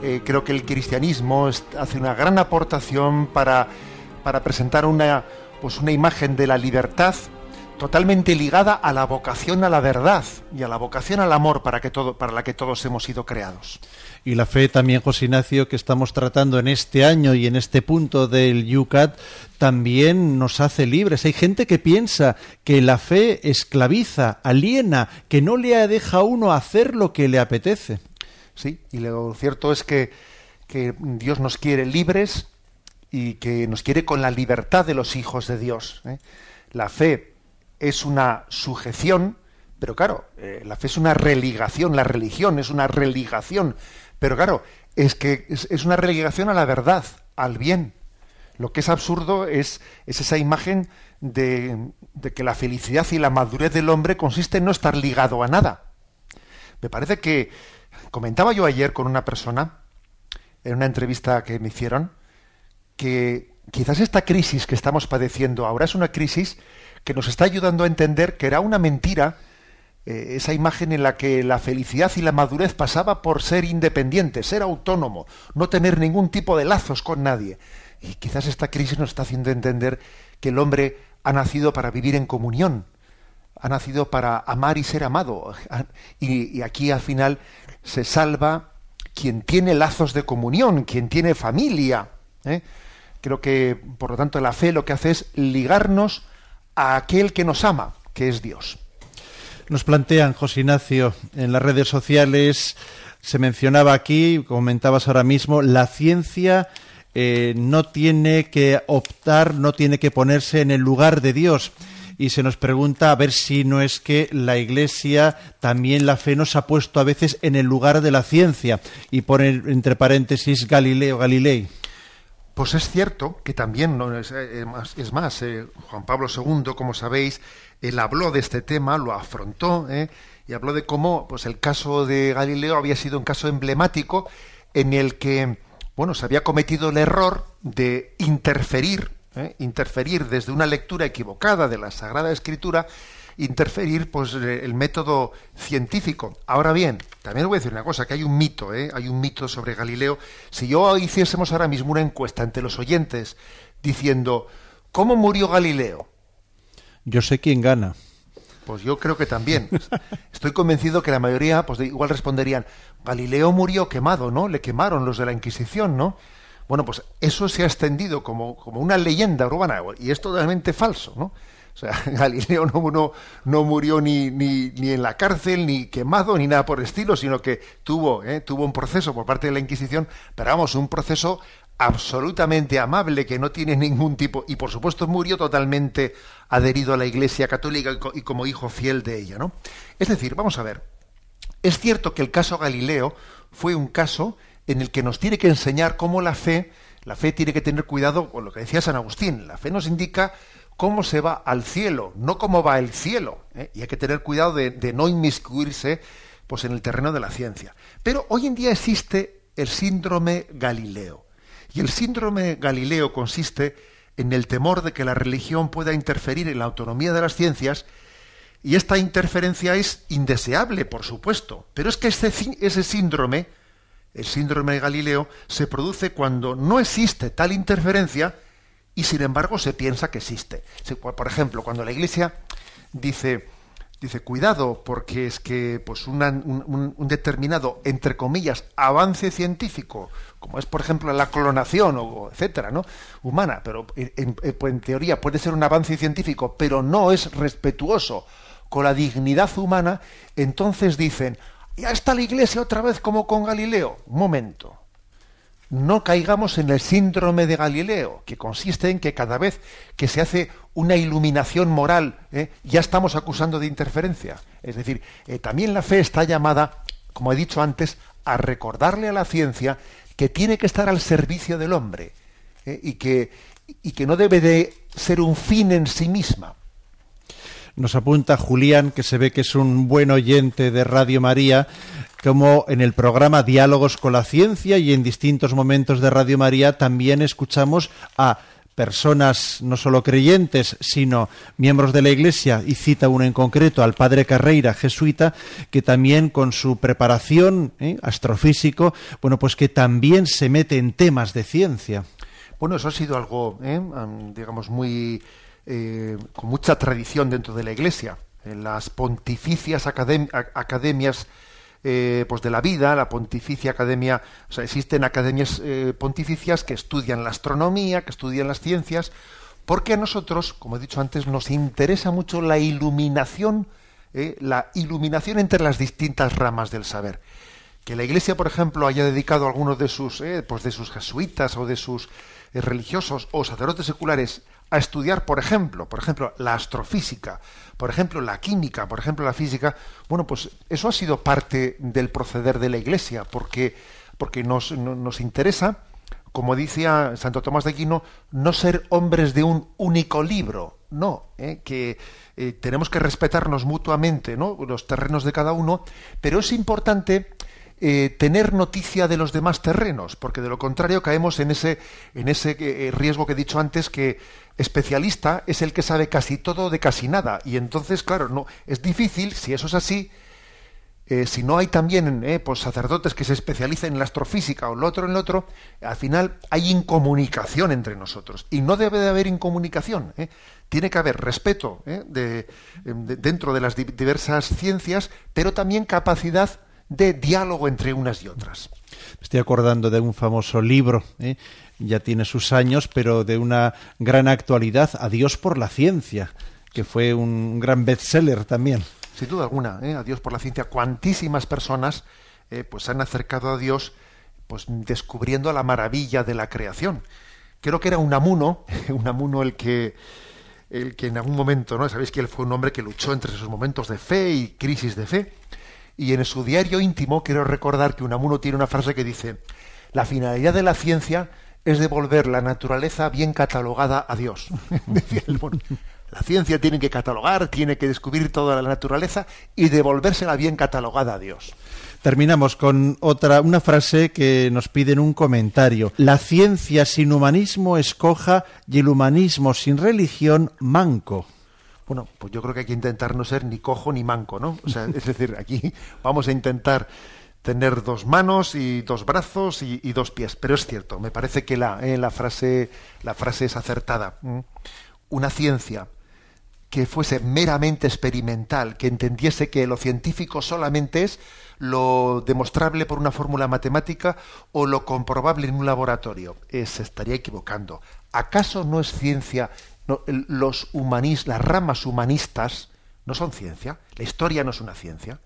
Eh, creo que el cristianismo hace una gran aportación para, para presentar una, pues una imagen de la libertad totalmente ligada a la vocación a la verdad y a la vocación al amor para, que todo, para la que todos hemos sido creados. Y la fe también, José Ignacio, que estamos tratando en este año y en este punto del UCAT, también nos hace libres. Hay gente que piensa que la fe esclaviza, aliena, que no le deja a uno hacer lo que le apetece. Sí, y lo cierto es que, que Dios nos quiere libres y que nos quiere con la libertad de los hijos de Dios. ¿eh? La fe es una sujeción, pero claro, eh, la fe es una religación, la religión es una religación, pero claro, es que es, una religación a la verdad, al bien. Lo que es absurdo es, es esa imagen de, de, que la felicidad y la madurez del hombre consiste en no estar ligado a nada. Me parece que comentaba yo ayer con una persona, en una entrevista que me hicieron, que quizás esta crisis que estamos padeciendo ahora es una crisis que nos está ayudando a entender que era una mentira eh, esa imagen en la que la felicidad y la madurez pasaba por ser independiente, ser autónomo, no tener ningún tipo de lazos con nadie. Y quizás esta crisis nos está haciendo entender que el hombre ha nacido para vivir en comunión, ha nacido para amar y ser amado. Y, aquí al final se salva quien tiene lazos de comunión, quien tiene familia. ¿eh? Creo que, por lo tanto, la fe lo que hace es ligarnos a aquel que nos ama, que es Dios. Nos plantean, José Ignacio, en las redes sociales, se mencionaba aquí, comentabas ahora mismo, la ciencia eh, no tiene que optar, no tiene que ponerse en el lugar de Dios. Y se nos pregunta a ver si no es que la Iglesia, también la fe, nos ha puesto a veces en el lugar de la ciencia. Y pone entre paréntesis Galileo Galilei. Pues es cierto que también, ¿no? es, eh, es, más, eh, Juan Pablo II, como sabéis, él habló de este tema, lo afrontó, ¿eh? y habló de cómo pues, el caso de Galileo había sido un caso emblemático en el que bueno, se había cometido el error de interferir, ¿eh? interferir desde una lectura equivocada de la Sagrada Escritura, interferir pues el método científico. Ahora bien, también voy a decir una cosa, que hay un mito, ¿eh? hay un mito sobre Galileo. Si yo hiciésemos ahora mismo una encuesta ante los oyentes diciendo ¿cómo murió Galileo? Yo sé quién gana. Pues yo creo que también. [laughs] Estoy convencido que la mayoría, pues igual responderían, Galileo murió quemado, ¿no? Le quemaron los de la Inquisición, ¿no? Bueno, pues eso se ha extendido como, como una leyenda urbana y es totalmente falso, ¿no? O sea, [laughs] Galileo no, no, murió ni, ni, ni, en la cárcel, ni quemado, ni nada por el estilo, sino que tuvo, ¿eh? tuvo un proceso por parte de la Inquisición, pero vamos, un proceso absolutamente amable, que no tiene ningún tipo, y por supuesto murió totalmente adherido a la Iglesia Católica y como hijo fiel de ella, ¿no? Es decir, vamos a ver, es cierto que el caso Galileo fue un caso en el que nos tiene que enseñar cómo la fe, la fe tiene que tener cuidado con lo que decía San Agustín, la fe nos indica cómo se va al cielo, no cómo va el cielo, ¿eh? y hay que tener cuidado de, no inmiscuirse pues, en el terreno de la ciencia. Pero hoy en día existe el síndrome Galileo. Y el síndrome Galileo consiste en el temor de que la religión pueda interferir en la autonomía de las ciencias, y esta interferencia es indeseable, por supuesto, pero es que ese, ese síndrome, el síndrome de Galileo, se produce cuando no existe tal interferencia y sin embargo se piensa que existe. Por ejemplo, cuando la Iglesia dice, dice cuidado porque es que pues un, determinado entre comillas avance científico como es por ejemplo la clonación o etcétera no humana pero en, en, teoría puede ser un avance científico pero no es respetuoso con la dignidad humana entonces dicen ya está la iglesia otra vez como con Galileo un momento no caigamos en el síndrome de Galileo, que consiste en que cada vez que se hace una iluminación moral, ¿eh? ya estamos acusando de interferencia. Es decir, eh, también la fe está llamada, como he dicho antes, a recordarle a la ciencia que tiene que estar al servicio del hombre ¿eh? y, que, y que no debe de ser un fin en sí misma. Nos apunta Julián, que se ve que es un buen oyente de Radio María, como en el programa Diálogos con la Ciencia y en distintos momentos de Radio María también escuchamos a personas no solo creyentes, sino miembros de la Iglesia, y cita uno en concreto al padre Carreira, jesuita, que también con su preparación ¿eh? astrofísico, bueno, pues que también se mete en temas de ciencia. Bueno, eso ha sido algo, ¿eh? digamos, muy eh, con mucha tradición dentro de la Iglesia. En las pontificias academias eh, pues de la vida, la Pontificia Academia, o sea, existen academias eh, pontificias que estudian la astronomía, que estudian las ciencias, porque a nosotros, como he dicho antes, nos interesa mucho la iluminación, eh, la iluminación entre las distintas ramas del saber. Que la Iglesia, por ejemplo, haya dedicado a algunos de sus, pues de sus jesuitas o de sus religiosos o sacerdotes seculares a estudiar, por ejemplo, por ejemplo, la astrofísica, por ejemplo, la química, por ejemplo, la física, bueno, pues eso ha sido parte del proceder de la Iglesia, porque, porque nos, nos interesa, como decía Santo Tomás de Aquino, no ser hombres de un único libro, no, ¿eh? que eh, tenemos que respetarnos mutuamente, ¿no? Los terrenos de cada uno, pero es importante eh, tener noticia de los demás terrenos, porque de lo contrario caemos en ese, en ese eh, riesgo que he dicho antes que especialista es el que sabe casi todo de casi nada. Y entonces, claro, no, es difícil, si eso es así, eh, si no hay también pues sacerdotes que se especialicen en la astrofísica o lo otro en lo otro, al final hay incomunicación entre nosotros. Y no debe de haber incomunicación. Tiene que haber respeto de, dentro de las diversas ciencias, pero también capacidad de diálogo entre unas y otras. estoy acordando de un famoso libro, ¿eh? ya tiene sus años, pero de una gran actualidad, Adiós por la ciencia, que fue un gran bestseller también. sin duda alguna, ¿eh? a Dios por la ciencia. Cuantísimas personas eh, pues se han acercado a Dios pues descubriendo la maravilla de la creación. Creo que era un amuno, [laughs] un amuno el que el que en algún momento, ¿no? Sabéis que él fue un hombre que luchó entre esos momentos de fe y crisis de fe. Y en su diario íntimo quiero recordar que Unamuno tiene una frase que dice, la finalidad de la ciencia es devolver la naturaleza bien catalogada a Dios. [laughs] la ciencia tiene que catalogar, tiene que descubrir toda la naturaleza y devolvérsela bien catalogada a Dios. Terminamos con otra, una frase que nos piden un comentario. La ciencia sin humanismo es coja y el humanismo sin religión manco. Bueno, pues yo creo que hay que intentar no ser ni cojo ni manco, ¿no? O sea, es decir, aquí vamos a intentar tener dos manos y dos brazos y, dos pies. Pero es cierto, me parece que la, eh, frase, la frase es acertada. Una ciencia que fuese meramente experimental, que entendiese que lo científico solamente es lo demostrable por una fórmula matemática o lo comprobable en un laboratorio. Se estaría equivocando. ¿Acaso no es ciencia? Los humanistas, las ramas humanistas no son ciencia. La historia no es una ciencia.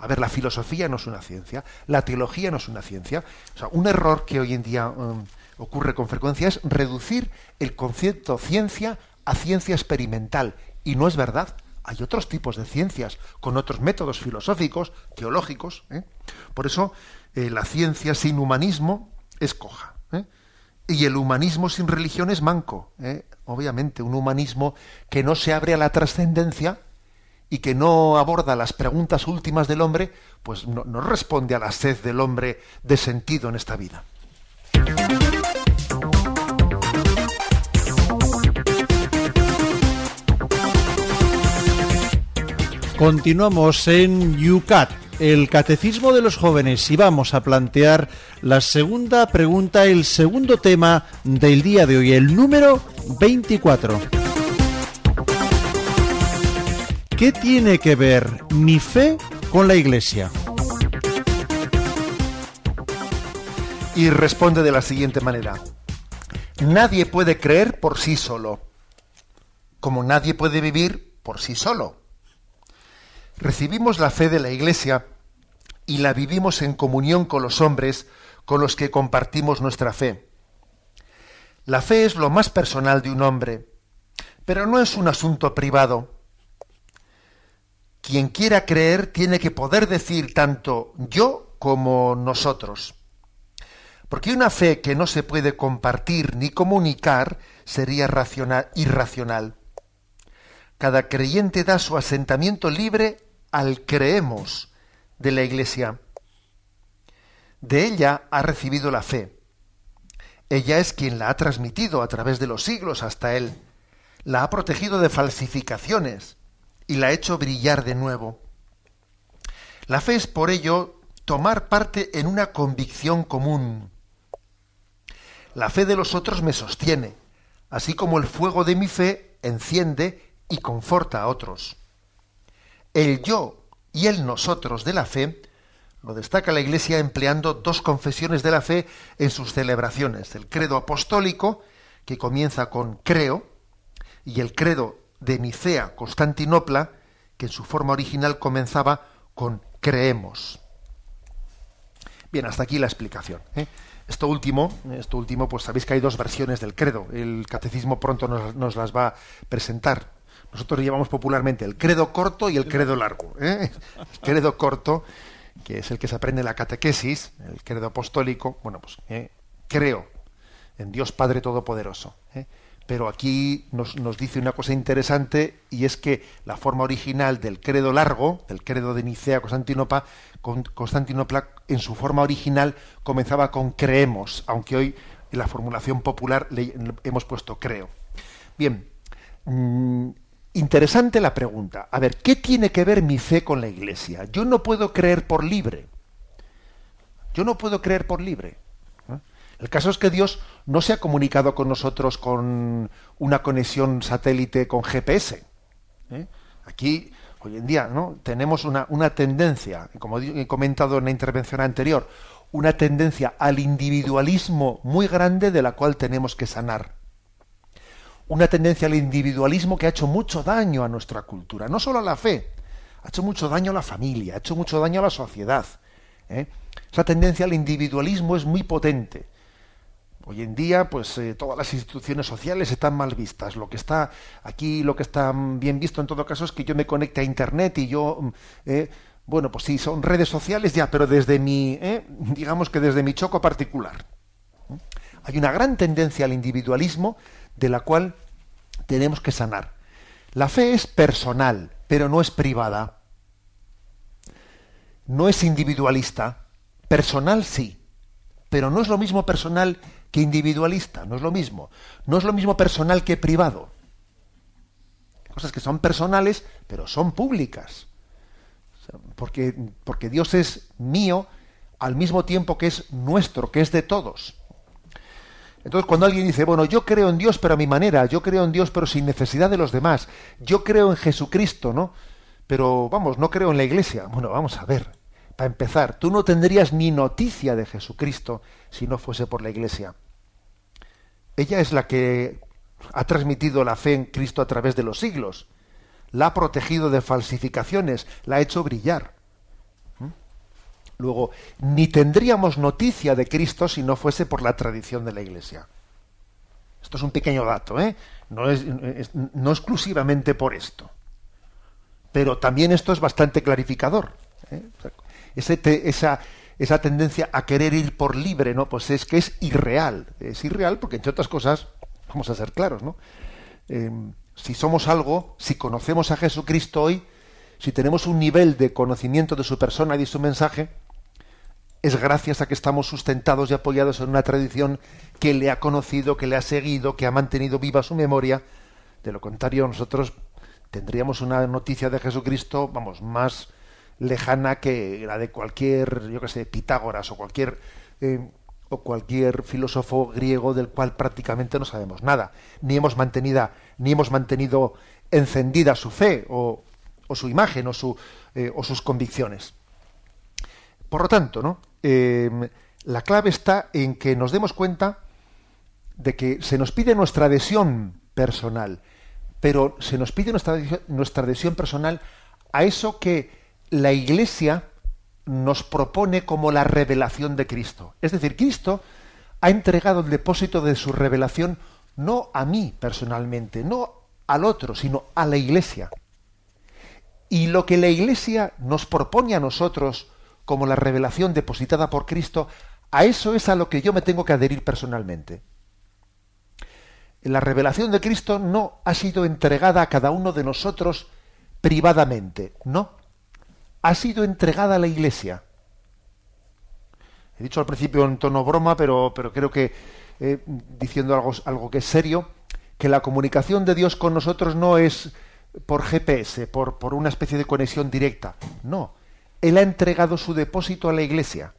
A ver, la filosofía no es una ciencia, la teología no es una ciencia. O sea, un error que hoy en día um, ocurre con frecuencia es reducir el concepto ciencia a ciencia experimental y no es verdad. Hay otros tipos de ciencias con otros métodos filosóficos, teológicos. ¿eh? Por eso eh, la ciencia sin humanismo es coja. ¿eh? Y el humanismo sin religión es manco. Obviamente, un humanismo que no se abre a la trascendencia y que no aborda las preguntas últimas del hombre, pues no, no responde a la sed del hombre de sentido en esta vida. Continuamos en Yucat, el catecismo de los jóvenes, y vamos a plantear la segunda pregunta, el segundo tema del día de hoy, el número 24. ¿Qué tiene que ver mi fe con la Iglesia? Y responde de la siguiente manera. Nadie puede creer por sí solo, como nadie puede vivir por sí solo recibimos la fe de la Iglesia y la vivimos en comunión con los hombres con los que compartimos nuestra fe. La fe es lo más personal de un hombre, pero no es un asunto privado. Quien quiera creer tiene que poder decir tanto yo como nosotros. Porque una fe que no se puede compartir ni comunicar sería irracional. Cada creyente da su asentamiento libre al creemos de la Iglesia. De ella ha recibido la fe. Ella es quien la ha transmitido a través de los siglos hasta él. La ha protegido de falsificaciones y la ha hecho brillar de nuevo. La fe es por ello tomar parte en una convicción común. La fe de los otros me sostiene, así como el fuego de mi fe enciende y conforta a otros el yo y el nosotros de la fe lo destaca la Iglesia empleando dos confesiones de la fe en sus celebraciones. El credo apostólico, que comienza con creo, y el credo de Nicea, Constantinopla, que en su forma original comenzaba con creemos. Bien, hasta aquí la explicación. ¿eh? Esto último, esto último, pues sabéis que hay dos versiones del credo. El catecismo pronto nos, nos las va a presentar. Nosotros llevamos popularmente el credo corto y el credo largo. ¿eh? El credo corto, que es el que se aprende en la catequesis, el credo apostólico, bueno, pues ¿eh? creo en Dios Padre Todopoderoso. ¿eh? Pero aquí nos, nos, dice una cosa interesante y es que la forma original del credo largo, del credo de Nicea Constantinopla, Constantinopla en su forma original comenzaba con creemos, aunque hoy en la formulación popular hemos puesto creo. Bien, mm, interesante la pregunta. A ver, ¿qué tiene que ver mi fe con la Iglesia? Yo no puedo creer por libre. Yo no puedo creer por libre. El caso es que Dios no se ha comunicado con nosotros con una conexión satélite con GPS. ¿eh? Aquí, hoy en día, ¿no? tenemos una, una tendencia, como he comentado en la intervención anterior, una tendencia al individualismo muy grande de la cual tenemos que sanar una tendencia al individualismo que ha hecho mucho daño a nuestra cultura, no solo a la fe, ha hecho mucho daño a la familia, ha hecho mucho daño a la sociedad. ¿eh? Esa tendencia al individualismo es muy potente. Hoy en día, pues eh, todas las instituciones sociales están mal vistas. Lo que está aquí, lo que está bien visto en todo caso es que yo me conecte a Internet y yo, mm, eh, bueno, pues sí, son redes sociales ya, pero desde mi, eh, digamos que desde mi choco particular. Hay una gran tendencia al individualismo de la cual tenemos que sanar. La fe es personal, pero no es privada. No es individualista. Personal sí, pero no es lo mismo personal que individualista, no es lo mismo. No es lo mismo personal que privado. Cosas que son personales, pero son públicas. Porque, porque Dios es mío al mismo tiempo que es nuestro, que es de todos. Entonces, cuando alguien dice, bueno, yo creo en Dios, pero a mi manera, yo creo en Dios, pero sin necesidad de los demás, yo creo en Jesucristo, ¿no? Pero vamos, no creo en la iglesia. Bueno, vamos a ver. Para empezar, tú no tendrías ni noticia de Jesucristo si no fuese por la iglesia. Ella es la que ha transmitido la fe en Cristo a través de los siglos. La ha protegido de falsificaciones, la ha hecho brillar. Luego, ni tendríamos noticia de Cristo si no fuese por la tradición de la Iglesia. Esto es un pequeño dato, ¿eh? no, es, exclusivamente por esto. Pero también esto es bastante clarificador. ¿eh? esa, esa tendencia a querer ir por libre, ¿no? Pues es que es irreal. Es irreal porque, entre otras cosas, vamos a ser claros, ¿no? Em, si somos algo, si conocemos a Jesucristo hoy, si tenemos un nivel de conocimiento de su persona y de su mensaje, es gracias a que estamos sustentados y apoyados en una tradición que le ha conocido, que le ha seguido, que ha mantenido viva su memoria. De lo contrario, nosotros tendríamos una noticia de Jesucristo, vamos, más lejana que la de cualquier, yo qué sé, Pitágoras o cualquier eh, o cualquier filósofo griego del cual prácticamente no sabemos nada, ni hemos mantenido, ni hemos mantenido encendida su fe o, su imagen eh, o sus convicciones. Por lo tanto, ¿no? Em, la clave está en que nos demos cuenta de que se nos pide nuestra adhesión personal, pero se nos pide nuestra, nuestra adhesión personal a eso que la Iglesia nos propone como la revelación de Cristo. Es decir, Cristo ha entregado el depósito de su revelación no a mí personalmente, no al otro, sino a la Iglesia. Y lo que la Iglesia nos propone a nosotros como la revelación depositada por Cristo, a eso es a lo que yo me tengo que adherir personalmente. La revelación de Cristo no ha sido entregada a cada uno de nosotros privadamente, no. Ha sido entregada a la Iglesia. He dicho al principio en tono broma, pero, pero creo que eh, diciendo algo, algo que es serio, que la comunicación de Dios con nosotros no es por GPS, por, por una especie de conexión directa. No, él ha entregado su depósito a la Iglesia.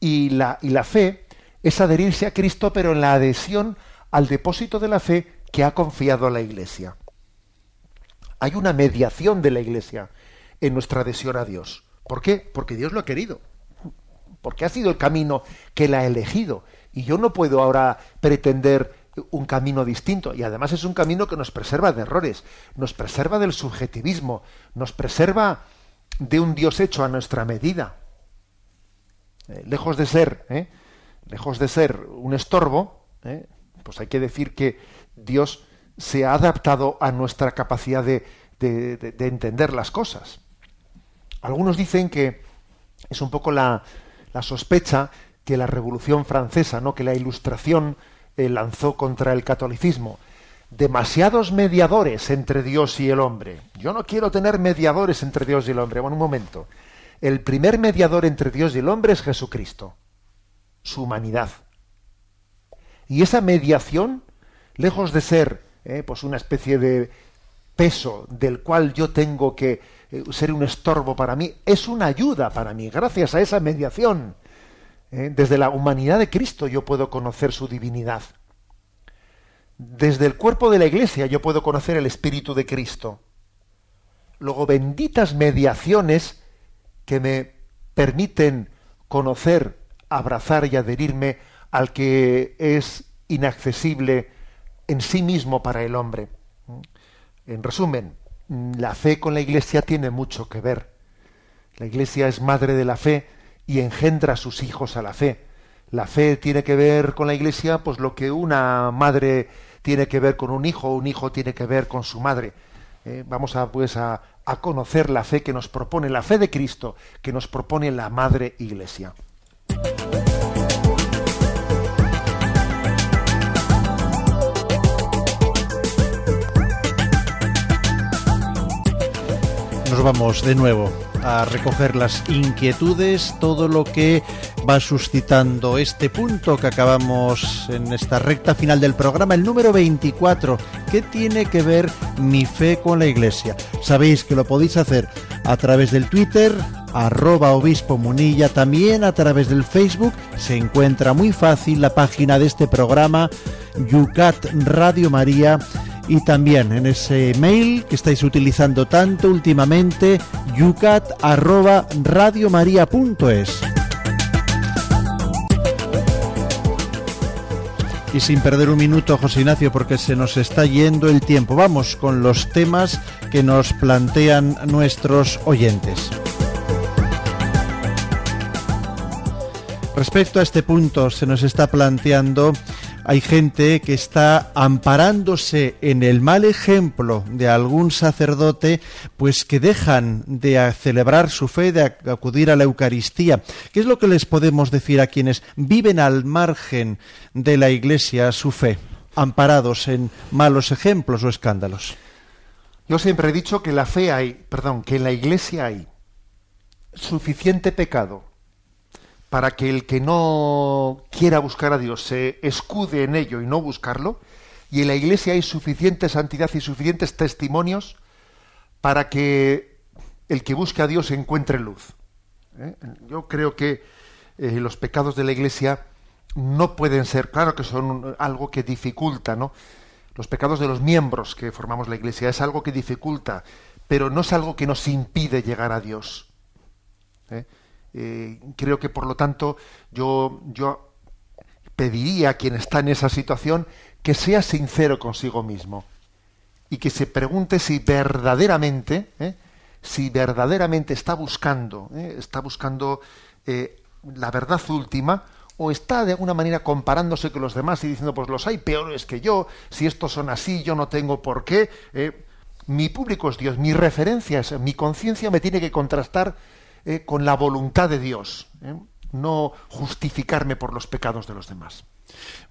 Y la, y la fe es adherirse a Cristo, pero en la adhesión al depósito de la fe que ha confiado a la Iglesia. Hay una mediación de la Iglesia en nuestra adhesión a Dios. ¿Por qué? Porque Dios lo ha querido. Porque ha sido el camino que Él ha elegido. Y yo no puedo ahora pretender un camino distinto. Y además es un camino que nos preserva de errores, nos preserva del subjetivismo, nos preserva de un Dios hecho a nuestra medida. Eh, lejos de ser, ¿eh? lejos de ser un estorbo, ¿eh? pues hay que decir que Dios se ha adaptado a nuestra capacidad de, entender las cosas. Algunos dicen que es un poco la, la sospecha que la Revolución Francesa, ¿no? que la Ilustración lanzó contra el catolicismo demasiados mediadores entre Dios y el hombre. Yo no quiero tener mediadores entre Dios y el hombre. Bueno, un momento. El primer mediador entre Dios y el hombre es Jesucristo, su humanidad. Y esa mediación, lejos de ser eh, pues una especie de peso del cual yo tengo que eh, ser un estorbo para mí, es una ayuda para mí. Gracias a esa mediación, eh, desde la humanidad de Cristo yo puedo conocer su divinidad. Desde el cuerpo de la iglesia yo puedo conocer el Espíritu de Cristo. Luego, benditas mediaciones que me permiten conocer, abrazar y adherirme al que es inaccesible en sí mismo para el hombre. En resumen, la fe con la Iglesia tiene mucho que ver. La Iglesia es madre de la fe y engendra a sus hijos a la fe. La fe tiene que ver con la Iglesia, pues lo que una madre tiene que ver con un hijo, un hijo tiene que ver con su madre. Eh, vamos a pues a, a conocer la fe que nos propone, la fe de Cristo, que nos propone la Madre Iglesia. Nos vamos de nuevo a recoger las inquietudes, todo lo que va suscitando este punto que acabamos en esta recta final del programa, el número 24. ¿Qué tiene que ver mi fe con la iglesia? Sabéis que lo podéis hacer a través del Twitter, arroba obispo munilla, también a través del Facebook. Se encuentra muy fácil la página de este programa, Yucat Radio María y también en ese mail que estáis utilizando tanto últimamente, yucat@radiomaria.es. Y sin perder un minuto, José Ignacio, porque se nos está yendo el tiempo. Vamos con los temas que nos plantean nuestros oyentes. Respecto a este punto, se nos está planteando hay gente que está amparándose en el mal ejemplo de algún sacerdote, pues que dejan de celebrar su fe, de acudir a la Eucaristía. ¿Qué es lo que les podemos decir a quienes viven al margen de la Iglesia su fe, amparados en malos ejemplos o escándalos? Yo siempre he dicho que la fe hay, perdón, que en la Iglesia hay suficiente pecado para que el que no quiera buscar a Dios se escude en ello y no buscarlo, y en la Iglesia hay suficiente santidad y suficientes testimonios para que el que busque a Dios encuentre luz. ¿eh? Yo creo que eh, los pecados de la Iglesia no pueden ser, claro que son algo que dificulta, ¿no? Los pecados de los miembros que formamos la Iglesia es algo que dificulta, pero no es algo que nos impide llegar a Dios. ¿eh? Eh, creo que por lo tanto yo, yo pediría a quien está en esa situación que sea sincero consigo mismo y que se pregunte si verdaderamente, ¿eh? si verdaderamente está buscando, ¿eh? está buscando la verdad última o está de alguna manera comparándose con los demás y diciendo pues los hay peores que yo, si estos son así yo no tengo por qué. mi público es Dios, mi referencia es, mi conciencia me tiene que contrastar eh, con la voluntad de Dios, ¿eh? no justificarme por los pecados de los demás.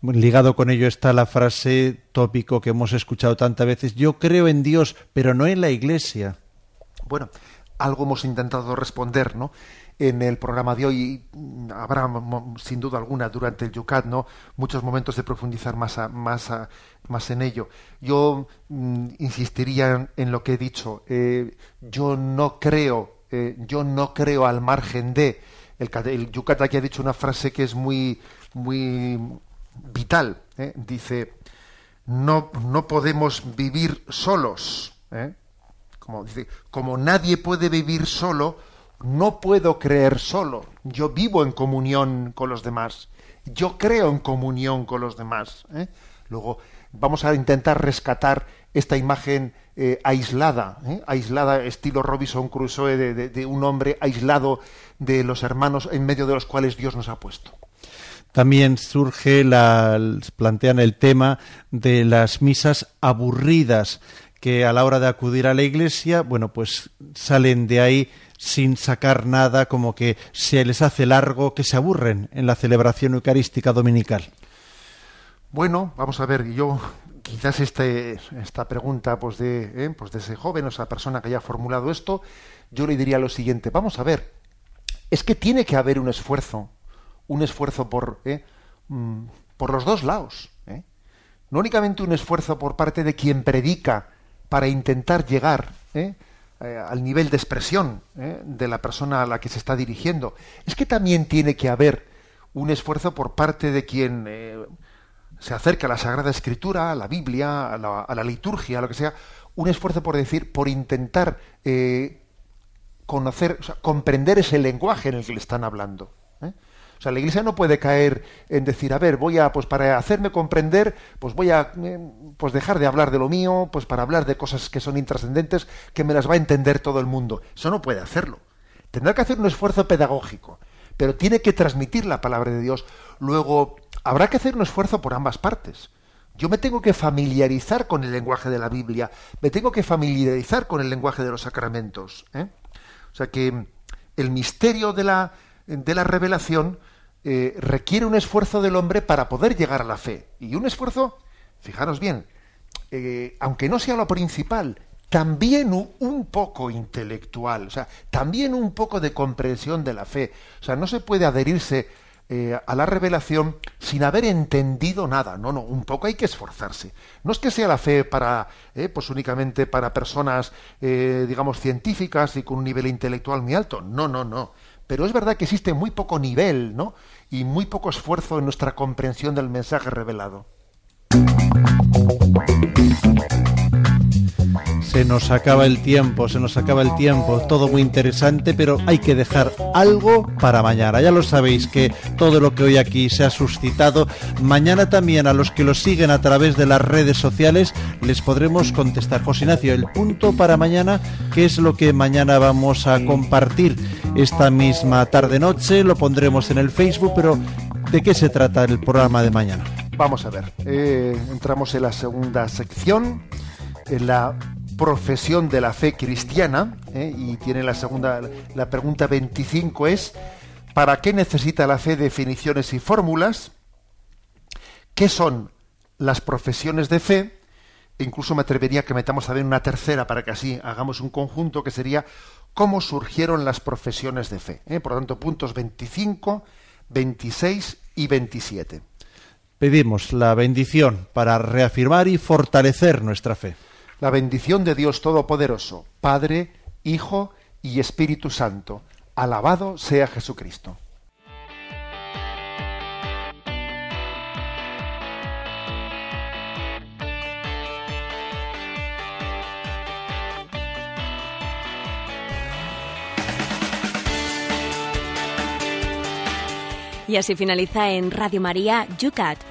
Ligado con ello está la frase tópico que hemos escuchado tantas veces, yo creo en Dios, pero no en la Iglesia. Bueno, algo hemos intentado responder, ¿no? En el programa de hoy habrá sin duda alguna durante el Yucat, ¿no? Muchos momentos de profundizar más, más, más en ello. Yo mm, insistiría en, lo que he dicho. Eh, yo no creo eh, yo no creo al margen de. El, el ha dicho una frase que es muy, muy vital. ¿eh? Dice, no, no podemos vivir solos. ¿eh? Como, como nadie puede vivir solo, no puedo creer solo. Yo vivo en comunión con los demás. Yo creo en comunión con los demás. Luego vamos a intentar rescatar esta imagen eh, aislada, ¿eh? aislada estilo Robinson Crusoe de, un hombre aislado de los hermanos en medio de los cuales Dios nos ha puesto. También surge, la, plantean el tema de las misas aburridas, que a la hora de acudir a la iglesia, bueno, pues salen de ahí sin sacar nada, como que se les hace largo, que se aburren en la celebración eucarística dominical. Bueno, vamos a ver, yo quizás este, esta pregunta pues de, eh, pues de ese joven o esa persona que haya formulado esto, yo le diría lo siguiente, vamos a ver, es que tiene que haber un esfuerzo, un esfuerzo por, eh, mm, por los dos lados. Eh. No únicamente un esfuerzo por parte de quien predica para intentar llegar al nivel de expresión de la persona a la que se está dirigiendo, es que también tiene que haber un esfuerzo por parte de quien se acerca a la Sagrada Escritura, a la Biblia, a la, liturgia, a lo que sea, un esfuerzo por decir, por intentar eh, conocer, comprender ese lenguaje en el que le están hablando. ¿eh? O sea, la Iglesia no puede caer en decir, a ver, voy a, pues para hacerme comprender, pues voy a, eh, pues dejar de hablar de lo mío, pues para hablar de cosas que son intrascendentes, que me las va a entender todo el mundo. Eso no puede hacerlo. Tendrá que hacer un esfuerzo pedagógico, pero tiene que transmitir la palabra de Dios. Luego, habrá que hacer un esfuerzo por ambas partes. Yo me tengo que familiarizar con el lenguaje de la Biblia, me tengo que familiarizar con el lenguaje de los sacramentos. ¿eh? O sea que el misterio de la, de la revelación eh, requiere un esfuerzo del hombre para poder llegar a la fe. Y un esfuerzo, fijaros bien, eh, aunque no sea lo principal, también un poco intelectual, o sea, también un poco de comprensión de la fe. O sea, no se puede adherirse eh, a la revelación sin haber entendido nada. No, no, un poco hay que esforzarse. No es que sea la fe para, pues únicamente para personas, digamos, científicas y con un nivel intelectual muy alto. No, no, no pero es verdad que existe muy poco nivel, ¿no? Y muy poco esfuerzo en nuestra comprensión del mensaje revelado. Se nos acaba el tiempo, se nos acaba el tiempo, todo muy interesante, pero hay que dejar algo para mañana. Ya lo sabéis que todo lo que hoy aquí se ha suscitado, mañana también a los que lo siguen a través de las redes sociales les podremos contestar. José Ignacio, el punto para mañana, ¿qué es lo que mañana vamos a compartir esta misma tarde-noche? Lo pondremos en el Facebook, pero ¿de qué se trata el programa de mañana? Vamos a ver, eh, entramos en la segunda sección, la profesión de la fe cristiana, ¿eh? y tiene la segunda, la pregunta 25 es, ¿para qué necesita la fe definiciones y fórmulas? ¿Qué son las profesiones de fe? E incluso me atrevería que metamos también una tercera para que así hagamos un conjunto que sería cómo surgieron las profesiones de fe. ¿eh? Por lo tanto, puntos 25, 26 y 27. Pedimos la bendición para reafirmar y fortalecer nuestra fe la bendición de Dios Todopoderoso, Padre, Hijo y Espíritu Santo. Alabado sea Jesucristo. Y así finaliza en Radio María Yucat